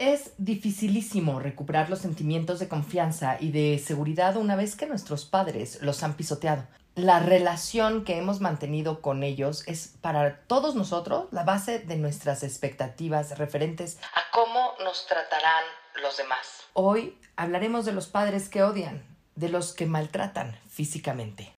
Es dificilísimo recuperar los sentimientos de confianza y de seguridad una vez que nuestros padres los han pisoteado. La relación que hemos mantenido con ellos es para todos nosotros la base de nuestras expectativas referentes a cómo nos tratarán los demás. Hoy hablaremos de los padres que odian, de los que maltratan físicamente.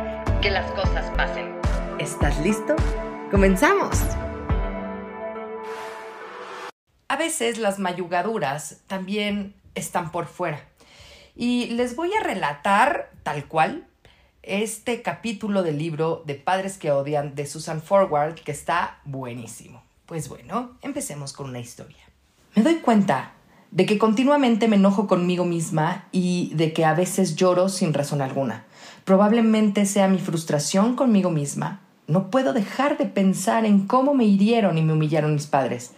que las cosas pasen. ¿Estás listo? ¡Comenzamos! A veces las mayugaduras también están por fuera. Y les voy a relatar tal cual este capítulo del libro de Padres que odian de Susan Forward que está buenísimo. Pues bueno, empecemos con una historia. Me doy cuenta de que continuamente me enojo conmigo misma y de que a veces lloro sin razón alguna. Probablemente sea mi frustración conmigo misma. No puedo dejar de pensar en cómo me hirieron y me humillaron mis padres.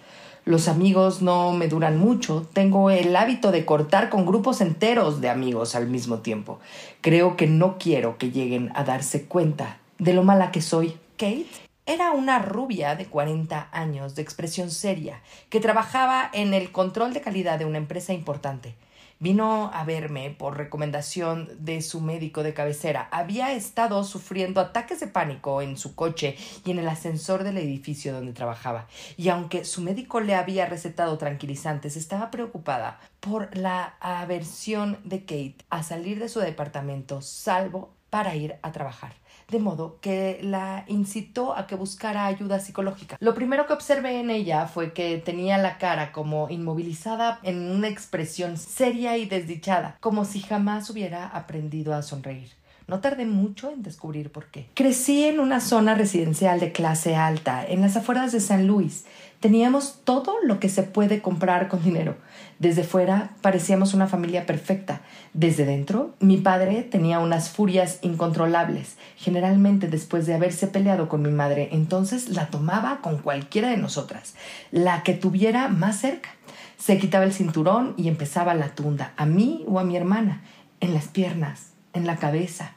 Los amigos no me duran mucho. Tengo el hábito de cortar con grupos enteros de amigos al mismo tiempo. Creo que no quiero que lleguen a darse cuenta de lo mala que soy. Kate era una rubia de 40 años, de expresión seria, que trabajaba en el control de calidad de una empresa importante. Vino a verme por recomendación de su médico de cabecera. Había estado sufriendo ataques de pánico en su coche y en el ascensor del edificio donde trabajaba. Y aunque su médico le había recetado tranquilizantes, estaba preocupada por la aversión de Kate a salir de su departamento, salvo para ir a trabajar de modo que la incitó a que buscara ayuda psicológica. Lo primero que observé en ella fue que tenía la cara como inmovilizada en una expresión seria y desdichada, como si jamás hubiera aprendido a sonreír. No tardé mucho en descubrir por qué. Crecí en una zona residencial de clase alta, en las afueras de San Luis. Teníamos todo lo que se puede comprar con dinero. Desde fuera parecíamos una familia perfecta. Desde dentro, mi padre tenía unas furias incontrolables, generalmente después de haberse peleado con mi madre, entonces la tomaba con cualquiera de nosotras, la que tuviera más cerca. Se quitaba el cinturón y empezaba la tunda, a mí o a mi hermana, en las piernas, en la cabeza,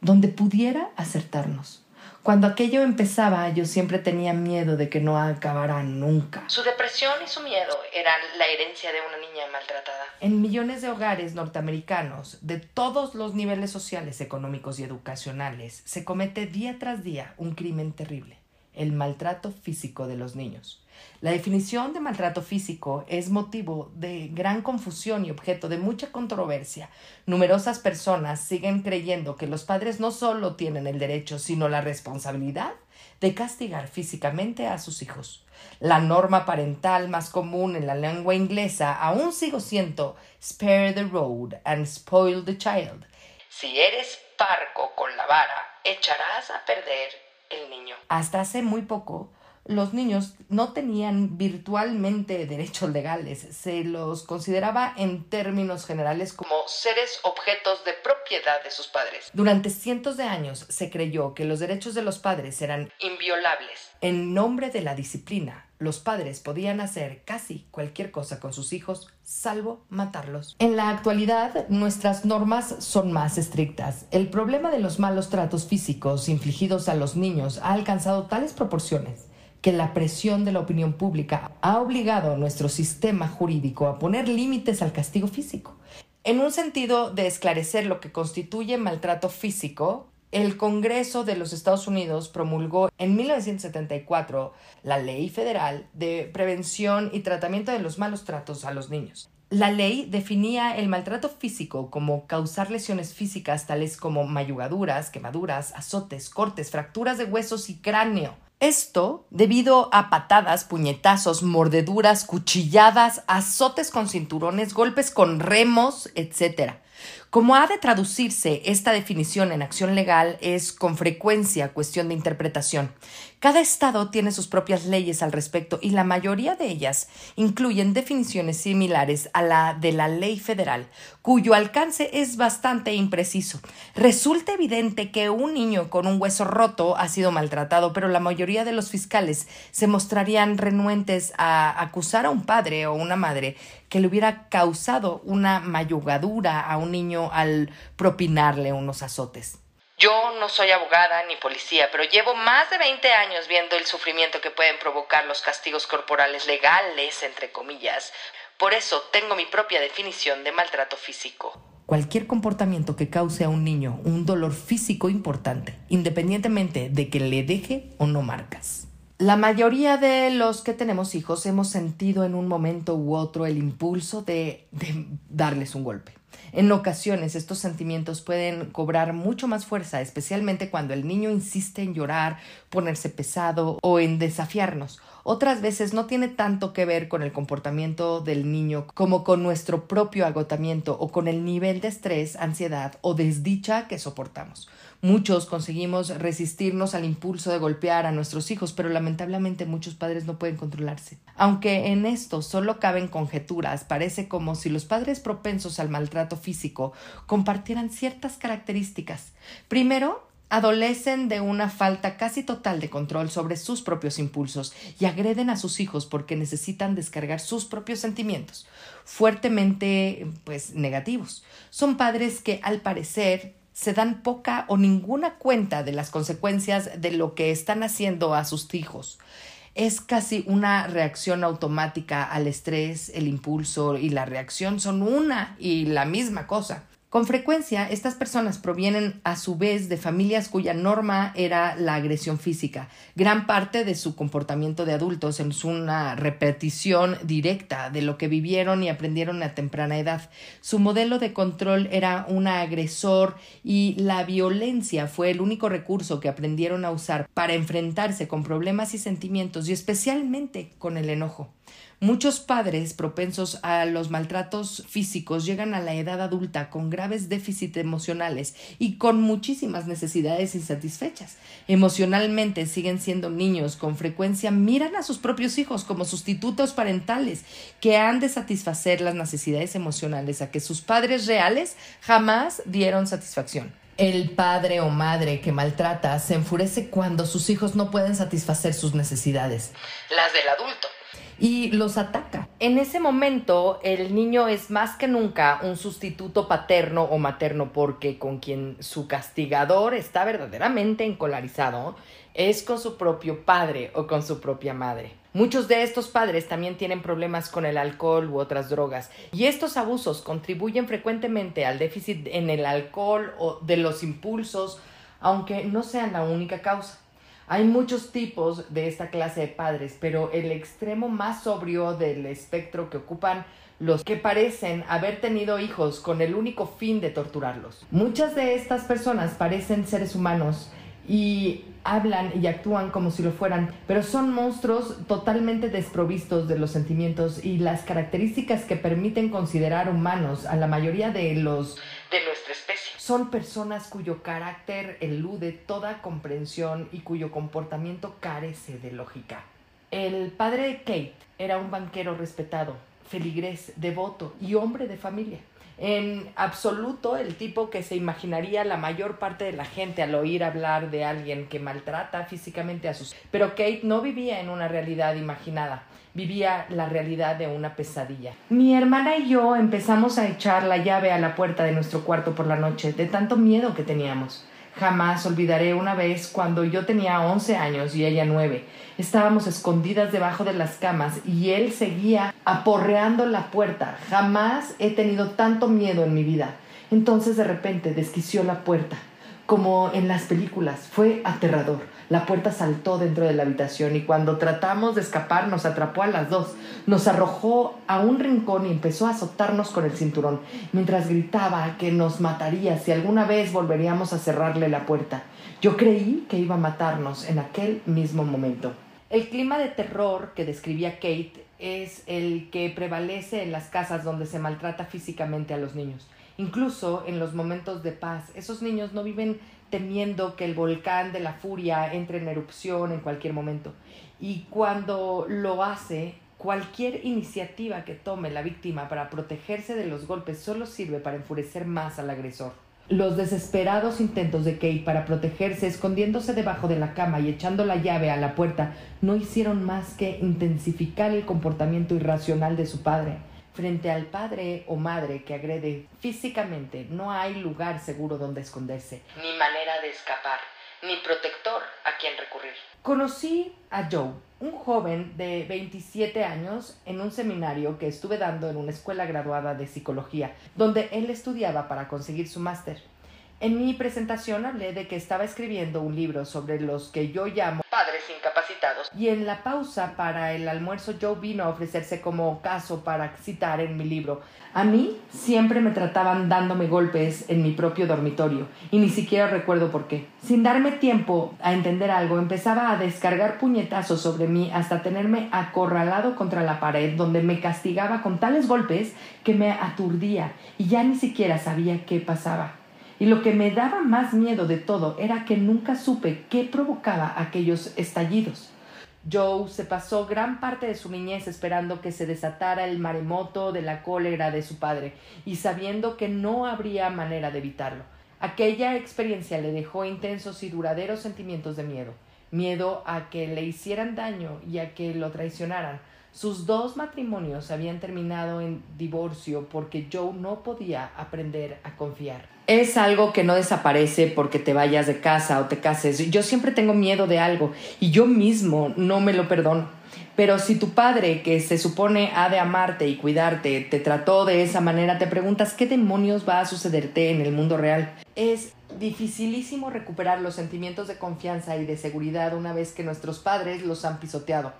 donde pudiera acertarnos. Cuando aquello empezaba, yo siempre tenía miedo de que no acabara nunca. Su depresión y su miedo eran la herencia de una niña maltratada. En millones de hogares norteamericanos, de todos los niveles sociales, económicos y educacionales, se comete día tras día un crimen terrible, el maltrato físico de los niños. La definición de maltrato físico es motivo de gran confusión y objeto de mucha controversia. Numerosas personas siguen creyendo que los padres no solo tienen el derecho, sino la responsabilidad de castigar físicamente a sus hijos. La norma parental más común en la lengua inglesa aún sigo siendo spare the road and spoil the child. Si eres parco con la vara, echarás a perder el niño. Hasta hace muy poco, los niños no tenían virtualmente derechos legales, se los consideraba en términos generales como seres objetos de propiedad de sus padres. Durante cientos de años se creyó que los derechos de los padres eran inviolables. En nombre de la disciplina, los padres podían hacer casi cualquier cosa con sus hijos, salvo matarlos. En la actualidad, nuestras normas son más estrictas. El problema de los malos tratos físicos infligidos a los niños ha alcanzado tales proporciones que la presión de la opinión pública ha obligado nuestro sistema jurídico a poner límites al castigo físico. En un sentido de esclarecer lo que constituye maltrato físico, el Congreso de los Estados Unidos promulgó en 1974 la Ley Federal de Prevención y Tratamiento de los Malos Tratos a los Niños. La ley definía el maltrato físico como causar lesiones físicas tales como mayugaduras, quemaduras, azotes, cortes, fracturas de huesos y cráneo, Esto debido a patadas, puñetazos, mordeduras, cuchilladas, azotes con cinturones, golpes con remos, etc. Como ha de traducirse esta definición en acción legal es con frecuencia cuestión de interpretación. Cada estado tiene sus propias leyes al respecto y la mayoría de ellas incluyen definiciones similares a la de la ley federal, cuyo alcance es bastante impreciso. Resulta evidente que un niño con un hueso roto ha sido maltratado, pero la mayoría de los fiscales se mostrarían renuentes a acusar a un padre o una madre que le hubiera causado una mayugadura a un niño al propinarle unos azotes. Yo no soy abogada ni policía, pero llevo más de 20 años viendo el sufrimiento que pueden provocar los castigos corporales legales, entre comillas. Por eso tengo mi propia definición de maltrato físico. Cualquier comportamiento que cause a un niño un dolor físico importante, independientemente de que le deje o no marcas. La mayoría de los que tenemos hijos hemos sentido en un momento u otro el impulso de, de darles un golpe. En ocasiones estos sentimientos pueden cobrar mucho más fuerza, especialmente cuando el niño insiste en llorar, ponerse pesado o en desafiarnos. Otras veces no tiene tanto que ver con el comportamiento del niño como con nuestro propio agotamiento o con el nivel de estrés, ansiedad o desdicha que soportamos. Muchos conseguimos resistirnos al impulso de golpear a nuestros hijos, pero lamentablemente muchos padres no pueden controlarse. Aunque en esto solo caben conjeturas, parece como si los padres propensos al maltrato físico compartieran ciertas características. Primero, adolecen de una falta casi total de control sobre sus propios impulsos y agreden a sus hijos porque necesitan descargar sus propios sentimientos, fuertemente pues negativos. Son padres que al parecer se dan poca o ninguna cuenta de las consecuencias de lo que están haciendo a sus hijos. Es casi una reacción automática al estrés, el impulso y la reacción son una y la misma cosa. Con frecuencia, estas personas provienen a su vez de familias cuya norma era la agresión física. Gran parte de su comportamiento de adultos es una repetición directa de lo que vivieron y aprendieron a temprana edad. Su modelo de control era un agresor y la violencia fue el único recurso que aprendieron a usar para enfrentarse con problemas y sentimientos y especialmente con el enojo. Muchos padres propensos a los maltratos físicos llegan a la edad adulta con graves déficits emocionales y con muchísimas necesidades insatisfechas. Emocionalmente siguen siendo niños, con frecuencia miran a sus propios hijos como sustitutos parentales que han de satisfacer las necesidades emocionales a que sus padres reales jamás dieron satisfacción. El padre o madre que maltrata se enfurece cuando sus hijos no pueden satisfacer sus necesidades, las del adulto y los ataca. En ese momento, el niño es más que nunca un sustituto paterno o materno porque con quien su castigador está verdaderamente encolarizado es con su propio padre o con su propia madre. Muchos de estos padres también tienen problemas con el alcohol u otras drogas y estos abusos contribuyen frecuentemente al déficit en el alcohol o de los impulsos, aunque no sean la única causa. Hay muchos tipos de esta clase de padres, pero el extremo más sobrio del espectro que ocupan los que parecen haber tenido hijos con el único fin de torturarlos. Muchas de estas personas parecen seres humanos y hablan y actúan como si lo fueran, pero son monstruos totalmente desprovistos de los sentimientos y las características que permiten considerar humanos a la mayoría de los de nuestra especie. Son personas cuyo carácter elude toda comprensión y cuyo comportamiento carece de lógica. El padre de Kate era un banquero respetado, feligrés, devoto y hombre de familia. En absoluto el tipo que se imaginaría la mayor parte de la gente al oír hablar de alguien que maltrata físicamente a sus... Pero Kate no vivía en una realidad imaginada vivía la realidad de una pesadilla. Mi hermana y yo empezamos a echar la llave a la puerta de nuestro cuarto por la noche, de tanto miedo que teníamos. Jamás olvidaré una vez cuando yo tenía once años y ella nueve. Estábamos escondidas debajo de las camas y él seguía aporreando la puerta. Jamás he tenido tanto miedo en mi vida. Entonces de repente desquició la puerta, como en las películas. Fue aterrador. La puerta saltó dentro de la habitación y cuando tratamos de escapar nos atrapó a las dos. Nos arrojó a un rincón y empezó a azotarnos con el cinturón, mientras gritaba que nos mataría si alguna vez volveríamos a cerrarle la puerta. Yo creí que iba a matarnos en aquel mismo momento. El clima de terror que describía Kate es el que prevalece en las casas donde se maltrata físicamente a los niños. Incluso en los momentos de paz, esos niños no viven temiendo que el volcán de la furia entre en erupción en cualquier momento. Y cuando lo hace, cualquier iniciativa que tome la víctima para protegerse de los golpes solo sirve para enfurecer más al agresor. Los desesperados intentos de Kate para protegerse escondiéndose debajo de la cama y echando la llave a la puerta no hicieron más que intensificar el comportamiento irracional de su padre. Frente al padre o madre que agrede físicamente no hay lugar seguro donde esconderse, ni manera de escapar, ni protector a quien recurrir. Conocí a Joe, un joven de 27 años, en un seminario que estuve dando en una escuela graduada de psicología, donde él estudiaba para conseguir su máster. En mi presentación hablé de que estaba escribiendo un libro sobre los que yo llamo padres incapacitados. Y en la pausa para el almuerzo Joe vino a ofrecerse como caso para citar en mi libro. A mí siempre me trataban dándome golpes en mi propio dormitorio y ni siquiera recuerdo por qué. Sin darme tiempo a entender algo, empezaba a descargar puñetazos sobre mí hasta tenerme acorralado contra la pared donde me castigaba con tales golpes que me aturdía y ya ni siquiera sabía qué pasaba. Y lo que me daba más miedo de todo era que nunca supe qué provocaba aquellos estallidos. Joe se pasó gran parte de su niñez esperando que se desatara el maremoto de la cólera de su padre y sabiendo que no habría manera de evitarlo. Aquella experiencia le dejó intensos y duraderos sentimientos de miedo, miedo a que le hicieran daño y a que lo traicionaran. Sus dos matrimonios habían terminado en divorcio porque Joe no podía aprender a confiar es algo que no desaparece porque te vayas de casa o te cases. Yo siempre tengo miedo de algo y yo mismo no me lo perdono. Pero si tu padre, que se supone ha de amarte y cuidarte, te trató de esa manera, te preguntas qué demonios va a sucederte en el mundo real. Es dificilísimo recuperar los sentimientos de confianza y de seguridad una vez que nuestros padres los han pisoteado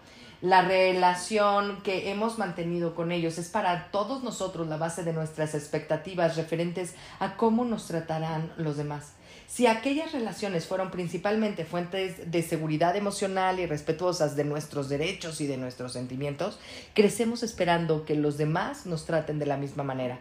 la relación que hemos mantenido con ellos es para todos nosotros la base de nuestras expectativas referentes a cómo nos tratarán los demás. Si aquellas relaciones fueron principalmente fuentes de seguridad emocional y respetuosas de nuestros derechos y de nuestros sentimientos, crecemos esperando que los demás nos traten de la misma manera.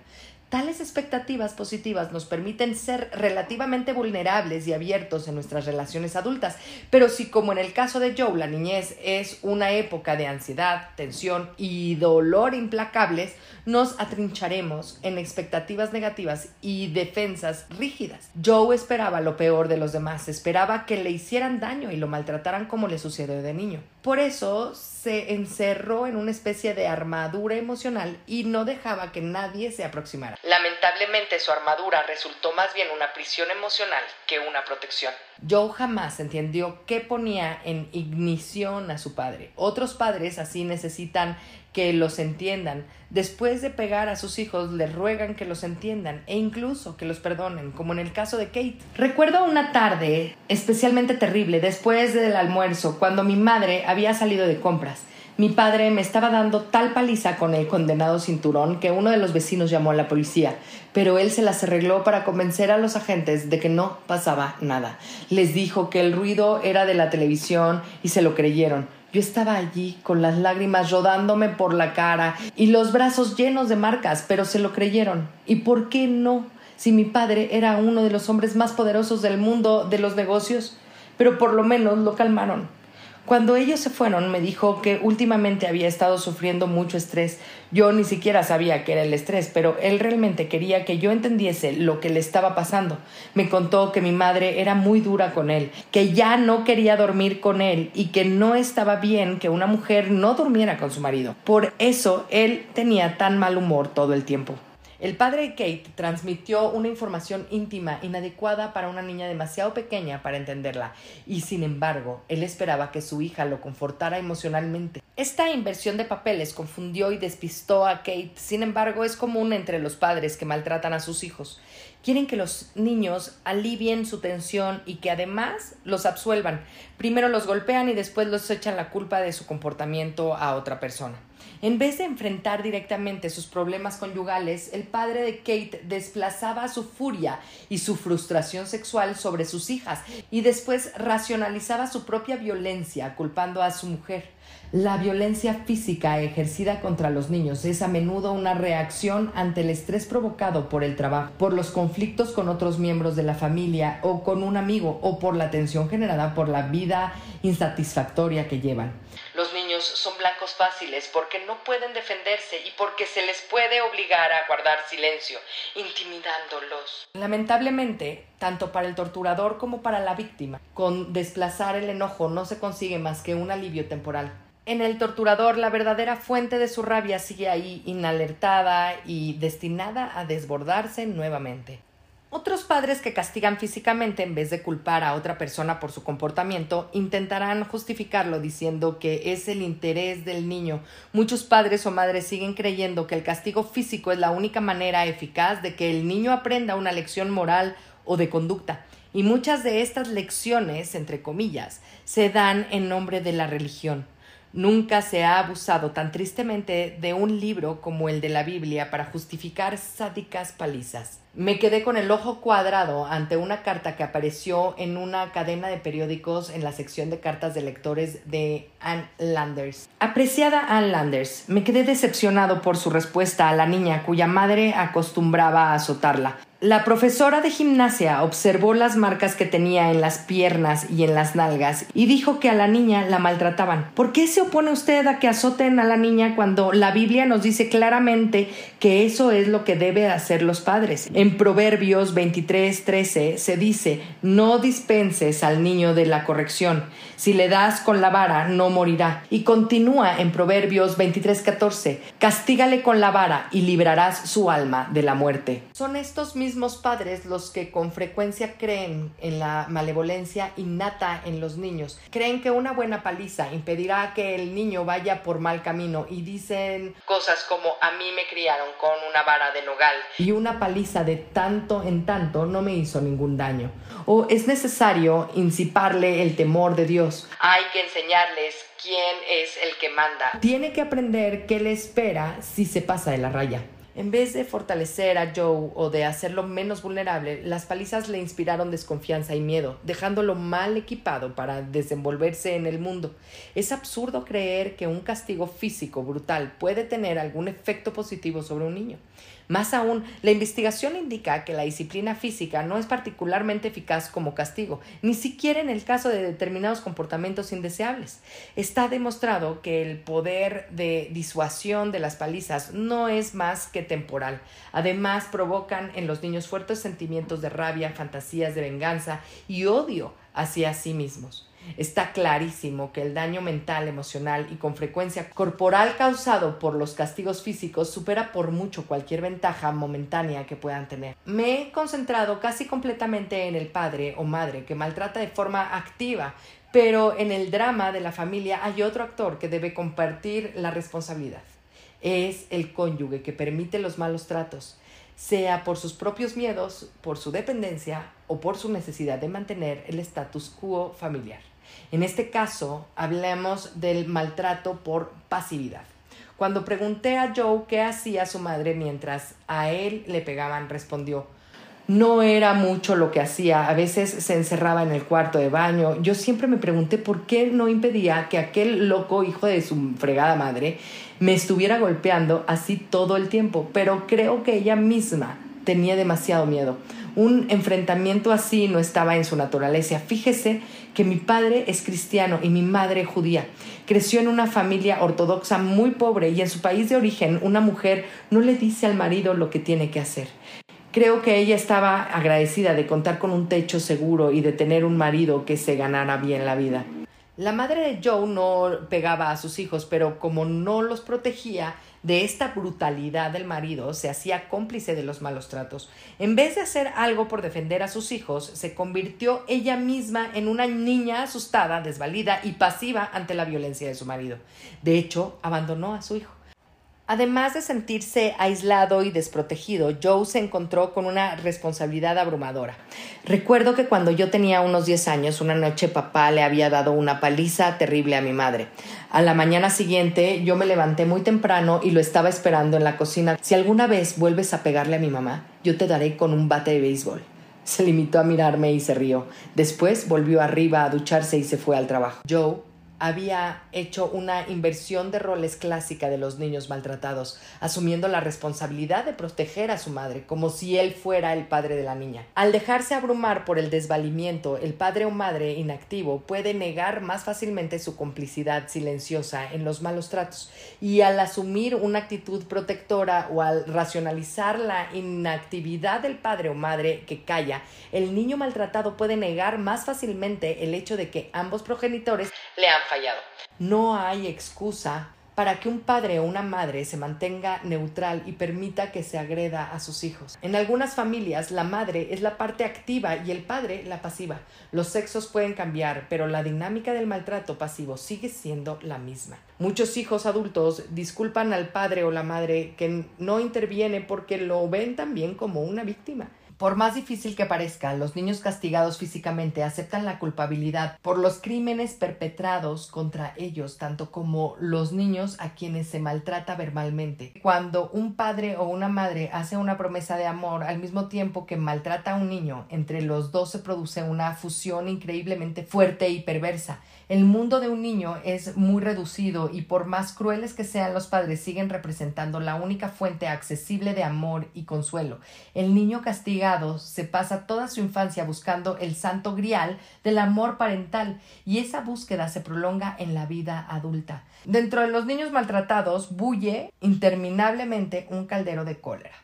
Tales expectativas positivas nos permiten ser relativamente vulnerables y abiertos en nuestras relaciones adultas, pero si como en el caso de Joe la niñez es una época de ansiedad, tensión y dolor implacables, nos atrincharemos en expectativas negativas y defensas rígidas. Joe esperaba lo peor de los demás, esperaba que le hicieran daño y lo maltrataran como le sucedió de niño. Por eso se encerró en una especie de armadura emocional y no dejaba que nadie se aproximara. Lamentablemente su armadura resultó más bien una prisión emocional que una protección. Joe jamás entendió qué ponía en ignición a su padre. Otros padres así necesitan que los entiendan. Después de pegar a sus hijos, les ruegan que los entiendan e incluso que los perdonen, como en el caso de Kate. Recuerdo una tarde especialmente terrible después del almuerzo, cuando mi madre había salido de compras. Mi padre me estaba dando tal paliza con el condenado cinturón que uno de los vecinos llamó a la policía, pero él se las arregló para convencer a los agentes de que no pasaba nada. Les dijo que el ruido era de la televisión y se lo creyeron. Yo estaba allí con las lágrimas rodándome por la cara y los brazos llenos de marcas, pero se lo creyeron. ¿Y por qué no? Si mi padre era uno de los hombres más poderosos del mundo de los negocios, pero por lo menos lo calmaron. Cuando ellos se fueron, me dijo que últimamente había estado sufriendo mucho estrés. Yo ni siquiera sabía qué era el estrés, pero él realmente quería que yo entendiese lo que le estaba pasando. Me contó que mi madre era muy dura con él, que ya no quería dormir con él y que no estaba bien que una mujer no durmiera con su marido. Por eso él tenía tan mal humor todo el tiempo. El padre de Kate transmitió una información íntima, inadecuada para una niña demasiado pequeña para entenderla, y sin embargo, él esperaba que su hija lo confortara emocionalmente. Esta inversión de papeles confundió y despistó a Kate, sin embargo, es común entre los padres que maltratan a sus hijos. Quieren que los niños alivien su tensión y que además los absuelvan. Primero los golpean y después los echan la culpa de su comportamiento a otra persona. En vez de enfrentar directamente sus problemas conyugales, el padre de Kate desplazaba su furia y su frustración sexual sobre sus hijas y después racionalizaba su propia violencia culpando a su mujer. La violencia física ejercida contra los niños es a menudo una reacción ante el estrés provocado por el trabajo, por los conflictos con otros miembros de la familia o con un amigo o por la tensión generada por la vida insatisfactoria que llevan. Son blancos fáciles porque no pueden defenderse y porque se les puede obligar a guardar silencio, intimidándolos. Lamentablemente, tanto para el torturador como para la víctima, con desplazar el enojo no se consigue más que un alivio temporal. En el torturador, la verdadera fuente de su rabia sigue ahí, inalertada y destinada a desbordarse nuevamente. Otros padres que castigan físicamente en vez de culpar a otra persona por su comportamiento intentarán justificarlo diciendo que es el interés del niño. Muchos padres o madres siguen creyendo que el castigo físico es la única manera eficaz de que el niño aprenda una lección moral o de conducta. Y muchas de estas lecciones, entre comillas, se dan en nombre de la religión. Nunca se ha abusado tan tristemente de un libro como el de la Biblia para justificar sádicas palizas. Me quedé con el ojo cuadrado ante una carta que apareció en una cadena de periódicos en la sección de cartas de lectores de Ann Landers. Apreciada Ann Landers, me quedé decepcionado por su respuesta a la niña cuya madre acostumbraba a azotarla. La profesora de gimnasia observó las marcas que tenía en las piernas y en las nalgas y dijo que a la niña la maltrataban. ¿Por qué se opone usted a que azoten a la niña cuando la Biblia nos dice claramente que eso es lo que debe hacer los padres? En Proverbios 23:13 se dice, no dispenses al niño de la corrección. Si le das con la vara, no morirá. Y continúa en Proverbios 23:14, castígale con la vara y librarás su alma de la muerte. Son estos mismos padres los que con frecuencia creen en la malevolencia innata en los niños. Creen que una buena paliza impedirá que el niño vaya por mal camino y dicen cosas como a mí me criaron con una vara de nogal y una paliza de tanto en tanto no me hizo ningún daño. O es necesario inciparle el temor de Dios. Hay que enseñarles quién es el que manda. Tiene que aprender qué le espera si se pasa de la raya. En vez de fortalecer a Joe o de hacerlo menos vulnerable, las palizas le inspiraron desconfianza y miedo, dejándolo mal equipado para desenvolverse en el mundo. Es absurdo creer que un castigo físico brutal puede tener algún efecto positivo sobre un niño. Más aún, la investigación indica que la disciplina física no es particularmente eficaz como castigo, ni siquiera en el caso de determinados comportamientos indeseables. Está demostrado que el poder de disuasión de las palizas no es más que temporal. Además, provocan en los niños fuertes sentimientos de rabia, fantasías de venganza y odio hacia sí mismos. Está clarísimo que el daño mental, emocional y con frecuencia corporal causado por los castigos físicos supera por mucho cualquier ventaja momentánea que puedan tener. Me he concentrado casi completamente en el padre o madre que maltrata de forma activa, pero en el drama de la familia hay otro actor que debe compartir la responsabilidad. Es el cónyuge que permite los malos tratos, sea por sus propios miedos, por su dependencia o por su necesidad de mantener el status quo familiar. En este caso, hablemos del maltrato por pasividad. Cuando pregunté a Joe qué hacía su madre mientras a él le pegaban, respondió, no era mucho lo que hacía, a veces se encerraba en el cuarto de baño. Yo siempre me pregunté por qué no impedía que aquel loco hijo de su fregada madre me estuviera golpeando así todo el tiempo, pero creo que ella misma tenía demasiado miedo. Un enfrentamiento así no estaba en su naturaleza. Fíjese que mi padre es cristiano y mi madre judía. Creció en una familia ortodoxa muy pobre y en su país de origen una mujer no le dice al marido lo que tiene que hacer. Creo que ella estaba agradecida de contar con un techo seguro y de tener un marido que se ganara bien la vida. La madre de Joe no pegaba a sus hijos, pero como no los protegía, de esta brutalidad del marido, se hacía cómplice de los malos tratos. En vez de hacer algo por defender a sus hijos, se convirtió ella misma en una niña asustada, desvalida y pasiva ante la violencia de su marido. De hecho, abandonó a su hijo. Además de sentirse aislado y desprotegido, Joe se encontró con una responsabilidad abrumadora. Recuerdo que cuando yo tenía unos 10 años, una noche papá le había dado una paliza terrible a mi madre. A la mañana siguiente yo me levanté muy temprano y lo estaba esperando en la cocina. Si alguna vez vuelves a pegarle a mi mamá, yo te daré con un bate de béisbol. Se limitó a mirarme y se rió. Después volvió arriba a ducharse y se fue al trabajo. Joe había hecho una inversión de roles clásica de los niños maltratados, asumiendo la responsabilidad de proteger a su madre, como si él fuera el padre de la niña. Al dejarse abrumar por el desvalimiento, el padre o madre inactivo puede negar más fácilmente su complicidad silenciosa en los malos tratos, y al asumir una actitud protectora o al racionalizar la inactividad del padre o madre que calla, el niño maltratado puede negar más fácilmente el hecho de que ambos progenitores le han fallado. No hay excusa para que un padre o una madre se mantenga neutral y permita que se agreda a sus hijos. En algunas familias la madre es la parte activa y el padre la pasiva. Los sexos pueden cambiar, pero la dinámica del maltrato pasivo sigue siendo la misma. Muchos hijos adultos disculpan al padre o la madre que no interviene porque lo ven también como una víctima. Por más difícil que parezca, los niños castigados físicamente aceptan la culpabilidad por los crímenes perpetrados contra ellos, tanto como los niños a quienes se maltrata verbalmente. Cuando un padre o una madre hace una promesa de amor al mismo tiempo que maltrata a un niño, entre los dos se produce una fusión increíblemente fuerte y perversa. El mundo de un niño es muy reducido y por más crueles que sean los padres siguen representando la única fuente accesible de amor y consuelo. El niño se pasa toda su infancia buscando el santo grial del amor parental y esa búsqueda se prolonga en la vida adulta. Dentro de los niños maltratados bulle interminablemente un caldero de cólera.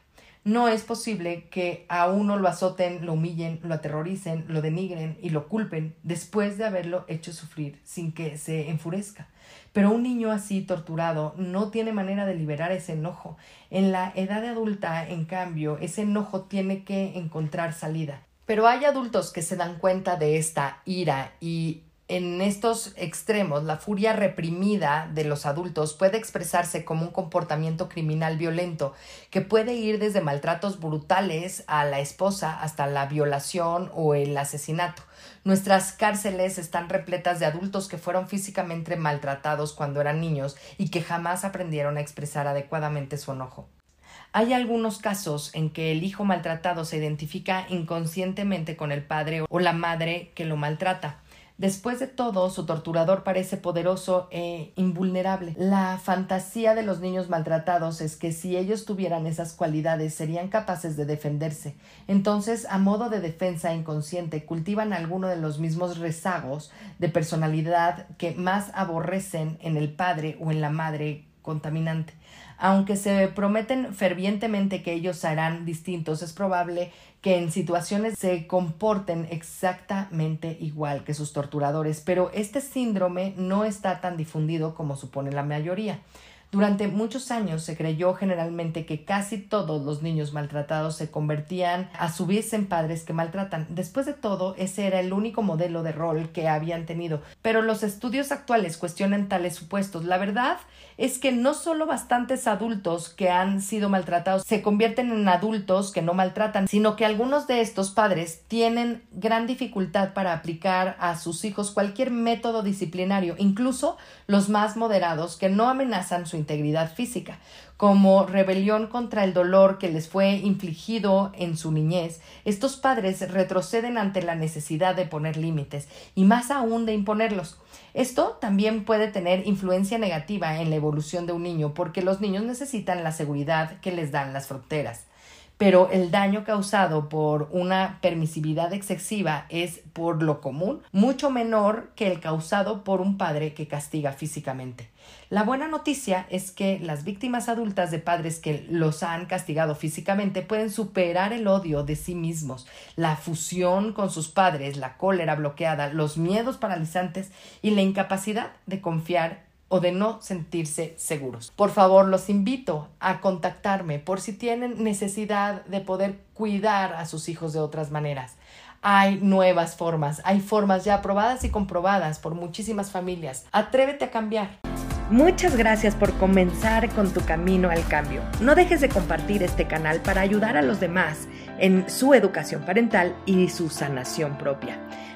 No es posible que a uno lo azoten, lo humillen, lo aterroricen, lo denigren y lo culpen después de haberlo hecho sufrir sin que se enfurezca. Pero un niño así torturado no tiene manera de liberar ese enojo. En la edad adulta, en cambio, ese enojo tiene que encontrar salida. Pero hay adultos que se dan cuenta de esta ira y en estos extremos, la furia reprimida de los adultos puede expresarse como un comportamiento criminal violento que puede ir desde maltratos brutales a la esposa hasta la violación o el asesinato. Nuestras cárceles están repletas de adultos que fueron físicamente maltratados cuando eran niños y que jamás aprendieron a expresar adecuadamente su enojo. Hay algunos casos en que el hijo maltratado se identifica inconscientemente con el padre o la madre que lo maltrata. Después de todo, su torturador parece poderoso e invulnerable. La fantasía de los niños maltratados es que si ellos tuvieran esas cualidades serían capaces de defenderse. Entonces, a modo de defensa inconsciente, cultivan alguno de los mismos rezagos de personalidad que más aborrecen en el padre o en la madre contaminante. Aunque se prometen fervientemente que ellos serán distintos, es probable que en situaciones se comporten exactamente igual que sus torturadores, pero este síndrome no está tan difundido como supone la mayoría. Durante muchos años se creyó generalmente que casi todos los niños maltratados se convertían a su vez en padres que maltratan. Después de todo, ese era el único modelo de rol que habían tenido. Pero los estudios actuales cuestionan tales supuestos. La verdad es que no solo bastantes adultos que han sido maltratados se convierten en adultos que no maltratan, sino que algunos de estos padres tienen gran dificultad para aplicar a sus hijos cualquier método disciplinario, incluso los más moderados que no amenazan su integridad física, como rebelión contra el dolor que les fue infligido en su niñez, estos padres retroceden ante la necesidad de poner límites y más aún de imponerlos. Esto también puede tener influencia negativa en la evolución de un niño porque los niños necesitan la seguridad que les dan las fronteras pero el daño causado por una permisividad excesiva es, por lo común, mucho menor que el causado por un padre que castiga físicamente. La buena noticia es que las víctimas adultas de padres que los han castigado físicamente pueden superar el odio de sí mismos, la fusión con sus padres, la cólera bloqueada, los miedos paralizantes y la incapacidad de confiar o de no sentirse seguros. Por favor, los invito a contactarme por si tienen necesidad de poder cuidar a sus hijos de otras maneras. Hay nuevas formas, hay formas ya probadas y comprobadas por muchísimas familias. Atrévete a cambiar. Muchas gracias por comenzar con tu camino al cambio. No dejes de compartir este canal para ayudar a los demás en su educación parental y su sanación propia.